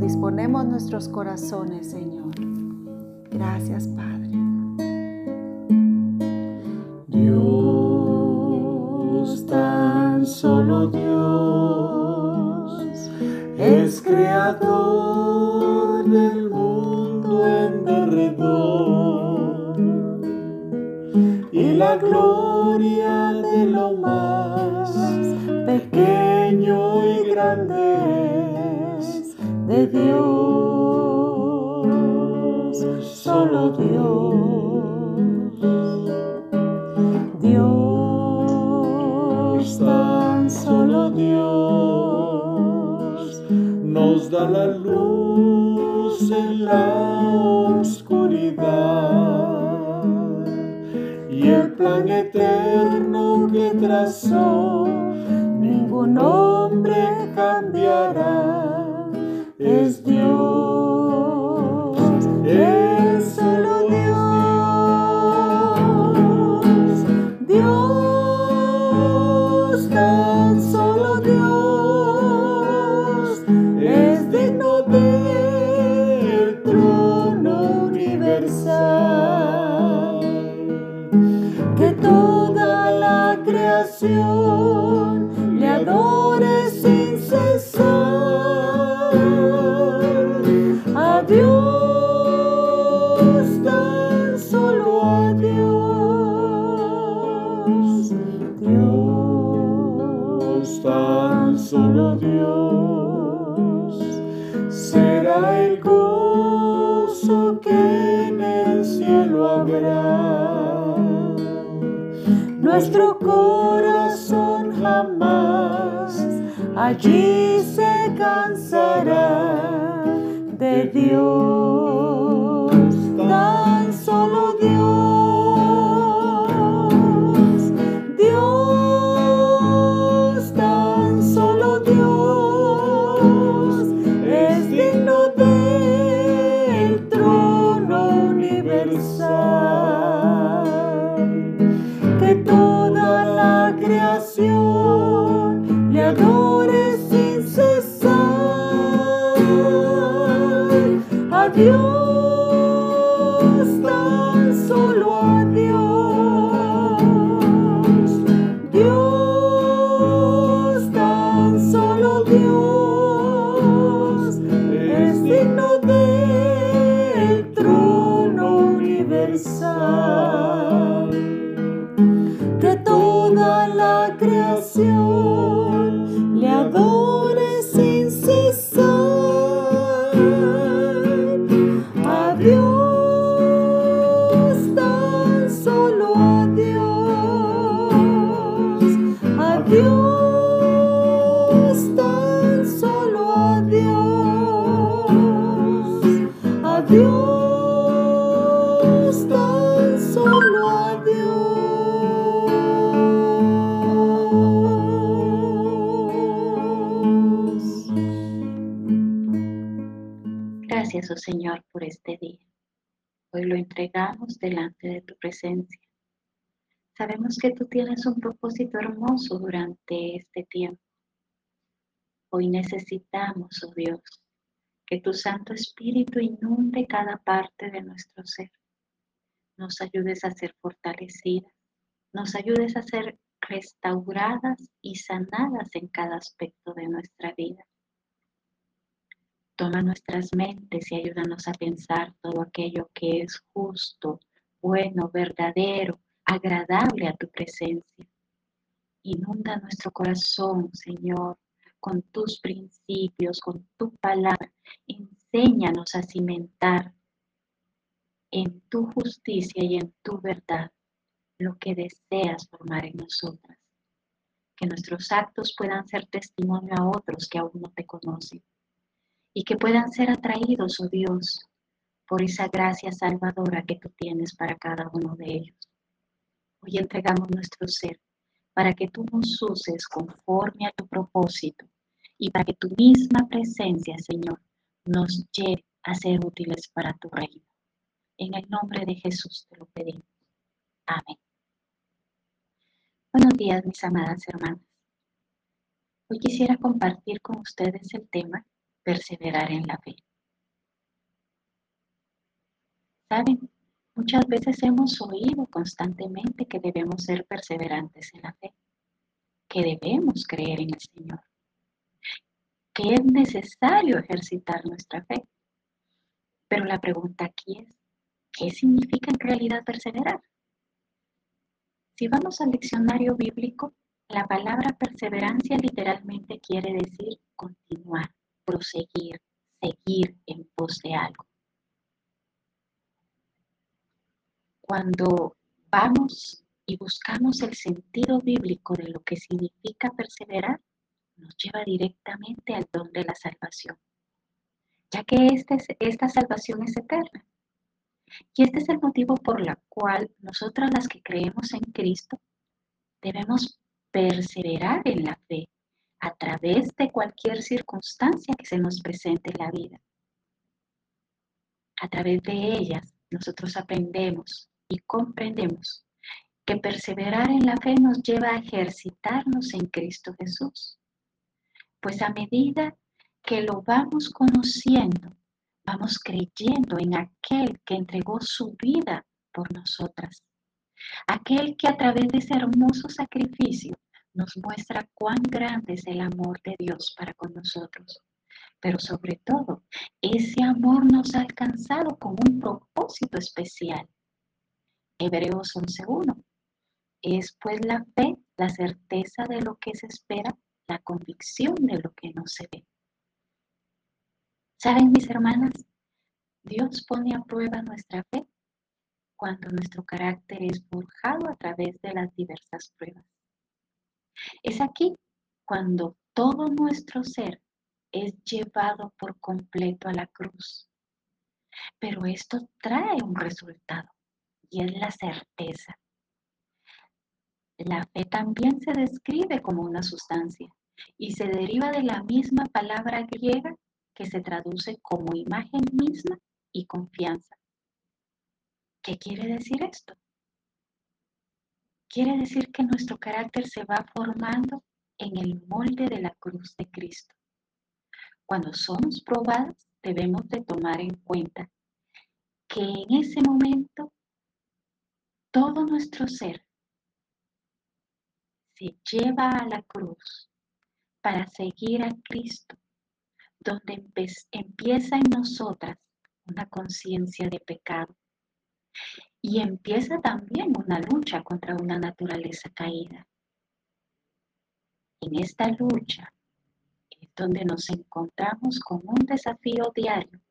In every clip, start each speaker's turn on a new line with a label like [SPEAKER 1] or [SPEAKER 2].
[SPEAKER 1] Disponemos nuestros corazones, Señor. Gracias, Padre.
[SPEAKER 2] Dios, tan solo Dios, es creador del mundo en derredor y la gloria de Dios, solo Dios. Dios, tan solo Dios, nos da la luz en la oscuridad y el plan eterno que trazó ningún hombre cambiará. Es Dios, es solo Dios, Dios, tan solo Dios, es digno del trono universal. Que toda la creación allí se cansará de Dios, A Dios, tan solo a Dios.
[SPEAKER 3] Gracias, oh Señor, por este día. Hoy lo entregamos delante de tu presencia. Sabemos que tú tienes un propósito hermoso durante este tiempo. Hoy necesitamos, oh Dios, que tu Santo Espíritu inunde cada parte de nuestro ser. Nos ayudes a ser fortalecidas, nos ayudes a ser restauradas y sanadas en cada aspecto de nuestra vida. Toma nuestras mentes y ayúdanos a pensar todo aquello que es justo, bueno, verdadero, agradable a tu presencia. Inunda nuestro corazón, Señor, con tus principios, con tu palabra. Enséñanos a cimentar en tu justicia y en tu verdad lo que deseas formar en nosotras. Que nuestros actos puedan ser testimonio a otros que aún no te conocen y que puedan ser atraídos, oh Dios, por esa gracia salvadora que tú tienes para cada uno de ellos. Hoy entregamos nuestro ser para que tú nos uses conforme a tu propósito y para que tu misma presencia, Señor, nos lleve a ser útiles para tu reino. En el nombre de Jesús te lo pedimos. Amén. Buenos días, mis amadas hermanas. Hoy quisiera compartir con ustedes el tema perseverar en la fe. Saben, muchas veces hemos oído constantemente que debemos ser perseverantes en la fe, que debemos creer en el Señor, que es necesario ejercitar nuestra fe. Pero la pregunta aquí es, ¿qué significa en realidad perseverar? Si vamos al diccionario bíblico, la palabra perseverancia literalmente quiere decir continuar, proseguir, seguir en pos de algo. Cuando vamos y buscamos el sentido bíblico de lo que significa perseverar, nos lleva directamente al don de la salvación, ya que este esta salvación es eterna. Y este es el motivo por el cual nosotras las que creemos en Cristo debemos perseverar en la fe a través de cualquier circunstancia que se nos presente en la vida. A través de ellas nosotros aprendemos y comprendemos que perseverar en la fe nos lleva a ejercitarnos en Cristo Jesús. Pues a medida que lo vamos conociendo, vamos creyendo en aquel que entregó su vida por nosotras. Aquel que a través de ese hermoso sacrificio nos muestra cuán grande es el amor de Dios para con nosotros. Pero sobre todo, ese amor nos ha alcanzado con un propósito especial. Hebreos 11.1. Es pues la fe, la certeza de lo que se espera, la convicción de lo que no se ve. ¿Saben mis hermanas? Dios pone a prueba nuestra fe cuando nuestro carácter es forjado a través de las diversas pruebas. Es aquí cuando todo nuestro ser es llevado por completo a la cruz. Pero esto trae un resultado y es la certeza. La fe también se describe como una sustancia y se deriva de la misma palabra griega que se traduce como imagen misma y confianza. ¿Qué quiere decir esto? Quiere decir que nuestro carácter se va formando en el molde de la cruz de Cristo. Cuando somos probadas, debemos de tomar en cuenta que en ese momento todo nuestro ser se lleva a la cruz para seguir a Cristo, donde empieza en nosotras una conciencia de pecado y empieza también una lucha contra una naturaleza caída. En esta lucha es donde nos encontramos con un desafío diario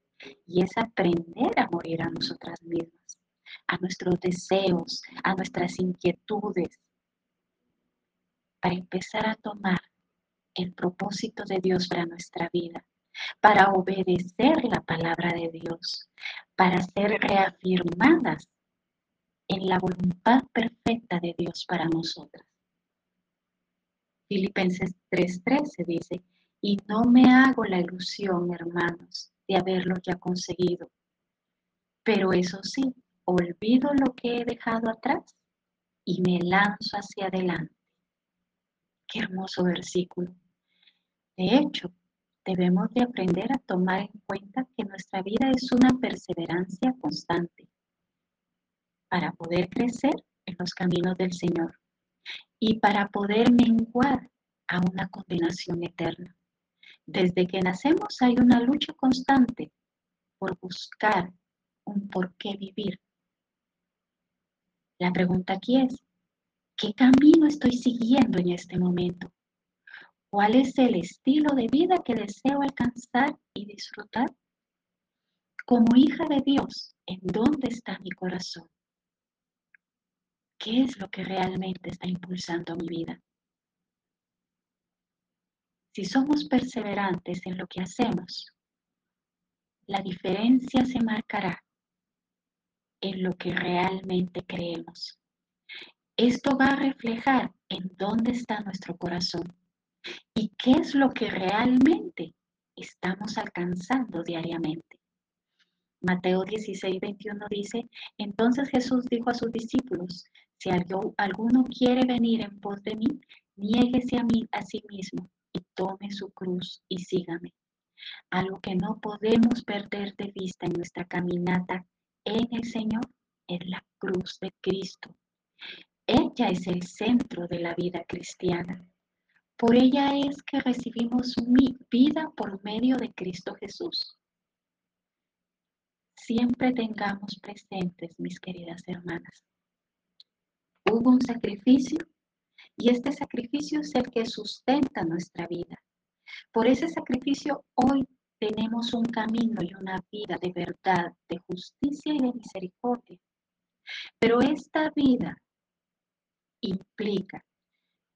[SPEAKER 3] y es aprender a morir a nosotras mismas, a nuestros deseos, a nuestras inquietudes, para empezar a tomar el propósito de Dios para nuestra vida, para obedecer la palabra de Dios, para ser reafirmadas en la voluntad perfecta de Dios para nosotras. Filipenses 3:13 dice, y no me hago la ilusión, hermanos, de haberlo ya conseguido. Pero eso sí, olvido lo que he dejado atrás y me lanzo hacia adelante. Qué hermoso versículo. De hecho, debemos de aprender a tomar en cuenta que nuestra vida es una perseverancia constante para poder crecer en los caminos del Señor y para poder menguar a una condenación eterna. Desde que nacemos hay una lucha constante por buscar un por qué vivir. La pregunta aquí es, ¿qué camino estoy siguiendo en este momento? ¿Cuál es el estilo de vida que deseo alcanzar y disfrutar? Como hija de Dios, ¿en dónde está mi corazón? ¿Qué es lo que realmente está impulsando mi vida? Si somos perseverantes en lo que hacemos, la diferencia se marcará en lo que realmente creemos. Esto va a reflejar en dónde está nuestro corazón y qué es lo que realmente estamos alcanzando diariamente. Mateo 16, 21 dice, entonces Jesús dijo a sus discípulos, si alguno quiere venir en pos de mí, niéguese a mí a sí mismo y tome su cruz y sígame. Algo que no podemos perder de vista en nuestra caminata en el Señor es la cruz de Cristo. Ella es el centro de la vida cristiana. Por ella es que recibimos mi vida por medio de Cristo Jesús. Siempre tengamos presentes, mis queridas hermanas. Hubo un sacrificio y este sacrificio es el que sustenta nuestra vida. Por ese sacrificio hoy tenemos un camino y una vida de verdad, de justicia y de misericordia. Pero esta vida implica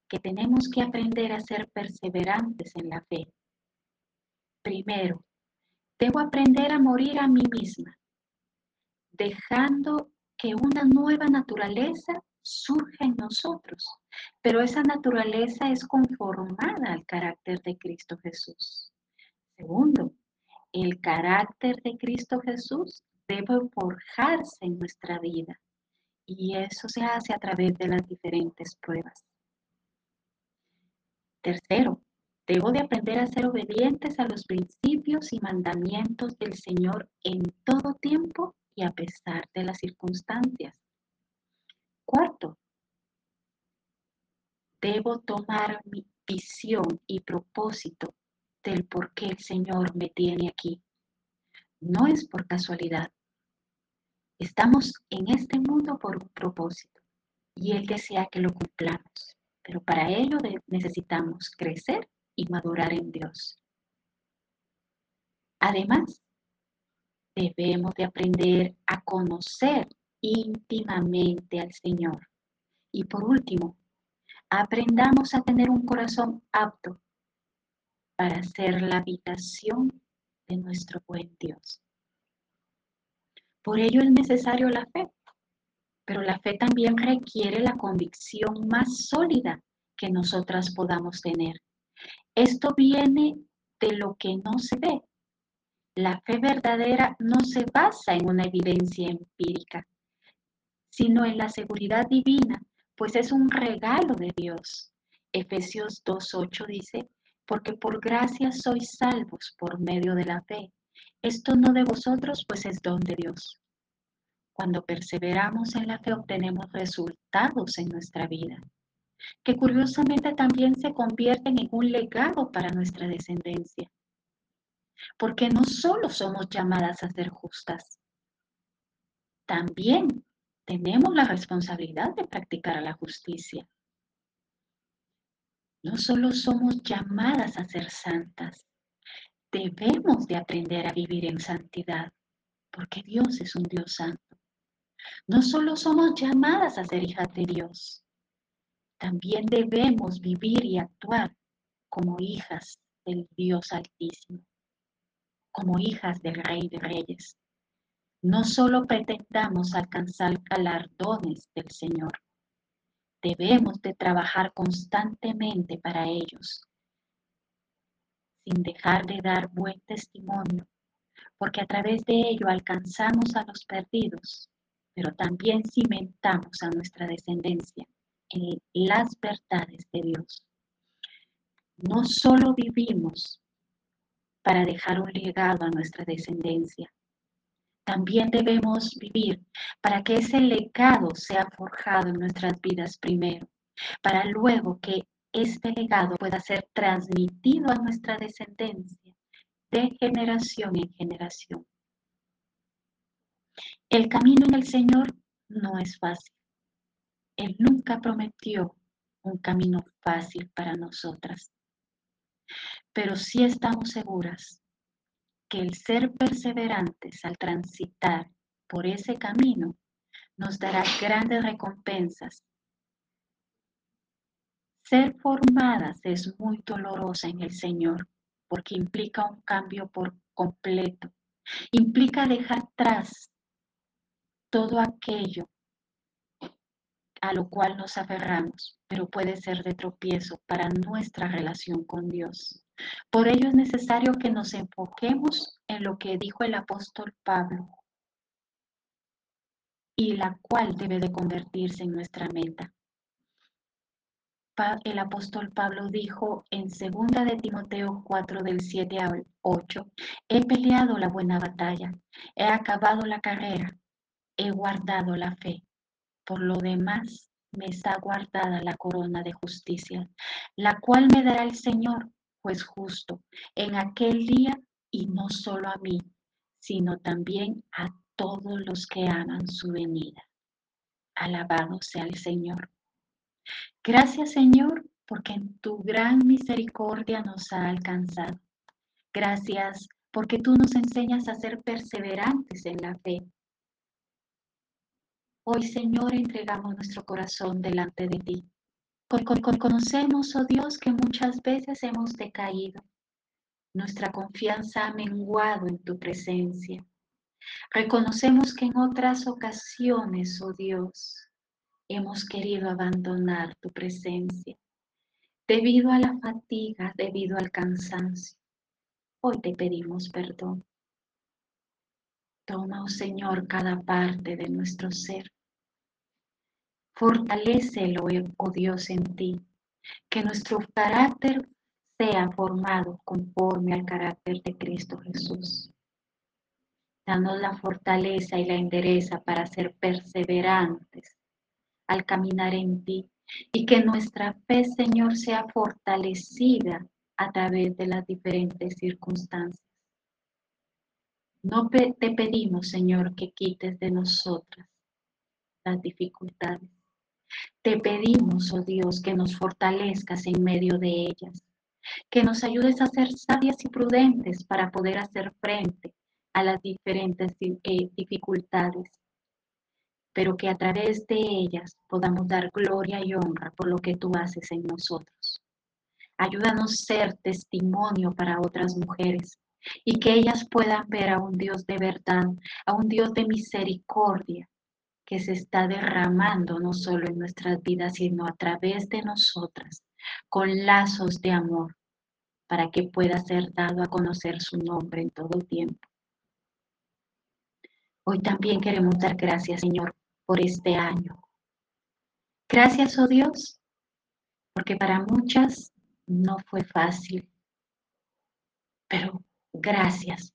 [SPEAKER 3] que tenemos que aprender a ser perseverantes en la fe. Primero, debo aprender a morir a mí misma, dejando que una nueva naturaleza surja en nosotros, pero esa naturaleza es conformada al carácter de Cristo Jesús. Segundo, el carácter de Cristo Jesús debe forjarse en nuestra vida y eso se hace a través de las diferentes pruebas. Tercero, debo de aprender a ser obedientes a los principios y mandamientos del Señor en todo tiempo y a pesar de las circunstancias. Cuarto, debo tomar mi visión y propósito del por qué el Señor me tiene aquí. No es por casualidad. Estamos en este mundo por un propósito y Él desea que lo cumplamos, pero para ello necesitamos crecer y madurar en Dios. Además, debemos de aprender a conocer íntimamente al Señor. Y por último, aprendamos a tener un corazón apto para ser la habitación de nuestro buen Dios. Por ello es necesario la fe, pero la fe también requiere la convicción más sólida que nosotras podamos tener. Esto viene de lo que no se ve. La fe verdadera no se basa en una evidencia empírica, sino en la seguridad divina, pues es un regalo de Dios. Efesios 2.8 dice, porque por gracia sois salvos por medio de la fe. Esto no de vosotros, pues es don de Dios. Cuando perseveramos en la fe obtenemos resultados en nuestra vida, que curiosamente también se convierten en un legado para nuestra descendencia. Porque no solo somos llamadas a ser justas, también tenemos la responsabilidad de practicar la justicia. No solo somos llamadas a ser santas, debemos de aprender a vivir en santidad, porque Dios es un Dios santo. No solo somos llamadas a ser hijas de Dios, también debemos vivir y actuar como hijas del Dios Altísimo, como hijas del Rey de Reyes. No solo pretendamos alcanzar galardones del Señor, debemos de trabajar constantemente para ellos, sin dejar de dar buen testimonio, porque a través de ello alcanzamos a los perdidos, pero también cimentamos a nuestra descendencia en las verdades de Dios. No solo vivimos para dejar un legado a nuestra descendencia, también debemos vivir para que ese legado sea forjado en nuestras vidas primero, para luego que este legado pueda ser transmitido a nuestra descendencia de generación en generación. El camino en el Señor no es fácil. Él nunca prometió un camino fácil para nosotras, pero sí estamos seguras que el ser perseverantes al transitar por ese camino nos dará grandes recompensas. Ser formadas es muy dolorosa en el Señor porque implica un cambio por completo, implica dejar atrás todo aquello a lo cual nos aferramos, pero puede ser de tropiezo para nuestra relación con Dios. Por ello es necesario que nos enfoquemos en lo que dijo el apóstol Pablo y la cual debe de convertirse en nuestra meta. el apóstol Pablo dijo en 2 de Timoteo 4 del 7 al 8, he peleado la buena batalla, he acabado la carrera, he guardado la fe. Por lo demás, me está guardada la corona de justicia, la cual me dará el Señor, pues justo, en aquel día, y no solo a mí, sino también a todos los que aman su venida. Alabado sea el Señor. Gracias Señor, porque en tu gran misericordia nos ha alcanzado. Gracias porque tú nos enseñas a ser perseverantes en la fe. Hoy Señor entregamos nuestro corazón delante de ti. Conocemos, oh Dios, que muchas veces hemos decaído. Nuestra confianza ha menguado en tu presencia. Reconocemos que en otras ocasiones, oh Dios, hemos querido abandonar tu presencia debido a la fatiga, debido al cansancio. Hoy te pedimos perdón. Toma, oh Señor, cada parte de nuestro ser. Fortalécelo, oh Dios, en ti. Que nuestro carácter sea formado conforme al carácter de Cristo Jesús. Danos la fortaleza y la endereza para ser perseverantes al caminar en ti y que nuestra fe, Señor, sea fortalecida a través de las diferentes circunstancias. No te pedimos, Señor, que quites de nosotras las dificultades. Te pedimos, oh Dios, que nos fortalezcas en medio de ellas, que nos ayudes a ser sabias y prudentes para poder hacer frente a las diferentes eh, dificultades pero que a través de ellas podamos dar gloria y honra por lo que tú haces en nosotros. Ayúdanos a ser testimonio para otras mujeres y que ellas puedan ver a un Dios de verdad, a un Dios de misericordia que se está derramando no solo en nuestras vidas, sino a través de nosotras, con lazos de amor, para que pueda ser dado a conocer su nombre en todo tiempo. Hoy también queremos dar gracias, Señor, por este año. Gracias, oh Dios, porque para muchas no fue fácil, pero gracias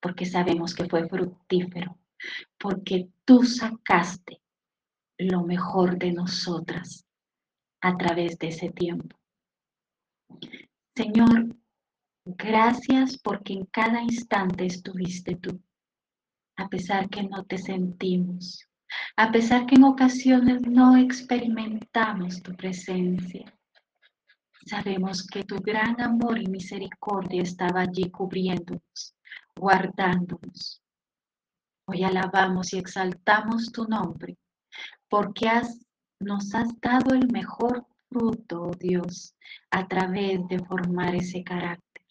[SPEAKER 3] porque sabemos que fue fructífero, porque tú sacaste lo mejor de nosotras a través de ese tiempo. Señor, gracias porque en cada instante estuviste tú, a pesar que no te sentimos, a pesar que en ocasiones no experimentamos tu presencia. Sabemos que tu gran amor y misericordia estaba allí cubriéndonos, guardándonos. Hoy alabamos y exaltamos tu nombre, porque nos has dado el mejor fruto, oh Dios, a través de formar ese carácter.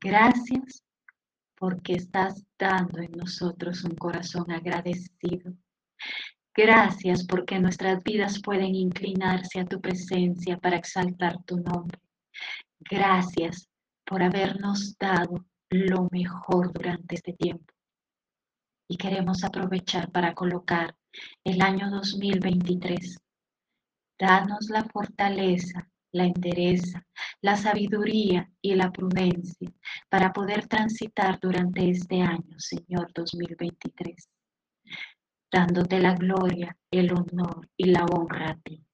[SPEAKER 3] Gracias porque estás dando en nosotros un corazón agradecido Gracias porque nuestras vidas pueden inclinarse a tu presencia para exaltar tu nombre. Gracias por habernos dado lo mejor durante este tiempo. Y queremos aprovechar para colocar el año 2023. Danos la fortaleza, la entereza, la sabiduría y la prudencia para poder transitar durante este año, Señor 2023 dándote la gloria, el honor y la honra a ti,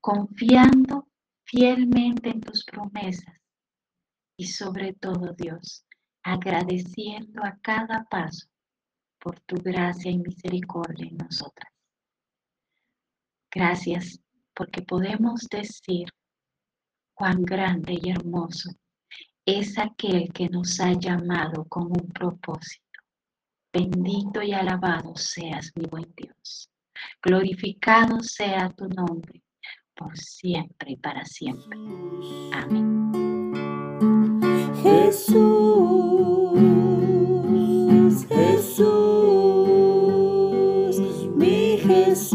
[SPEAKER 3] confiando fielmente en tus promesas y sobre todo Dios, agradeciendo a cada paso por tu gracia y misericordia en nosotras. Gracias porque podemos decir cuán grande y hermoso es aquel que nos ha llamado con un propósito Bendito y alabado seas, mi buen Dios. Glorificado sea tu nombre, por siempre y para siempre. Amén.
[SPEAKER 2] Jesús. peace.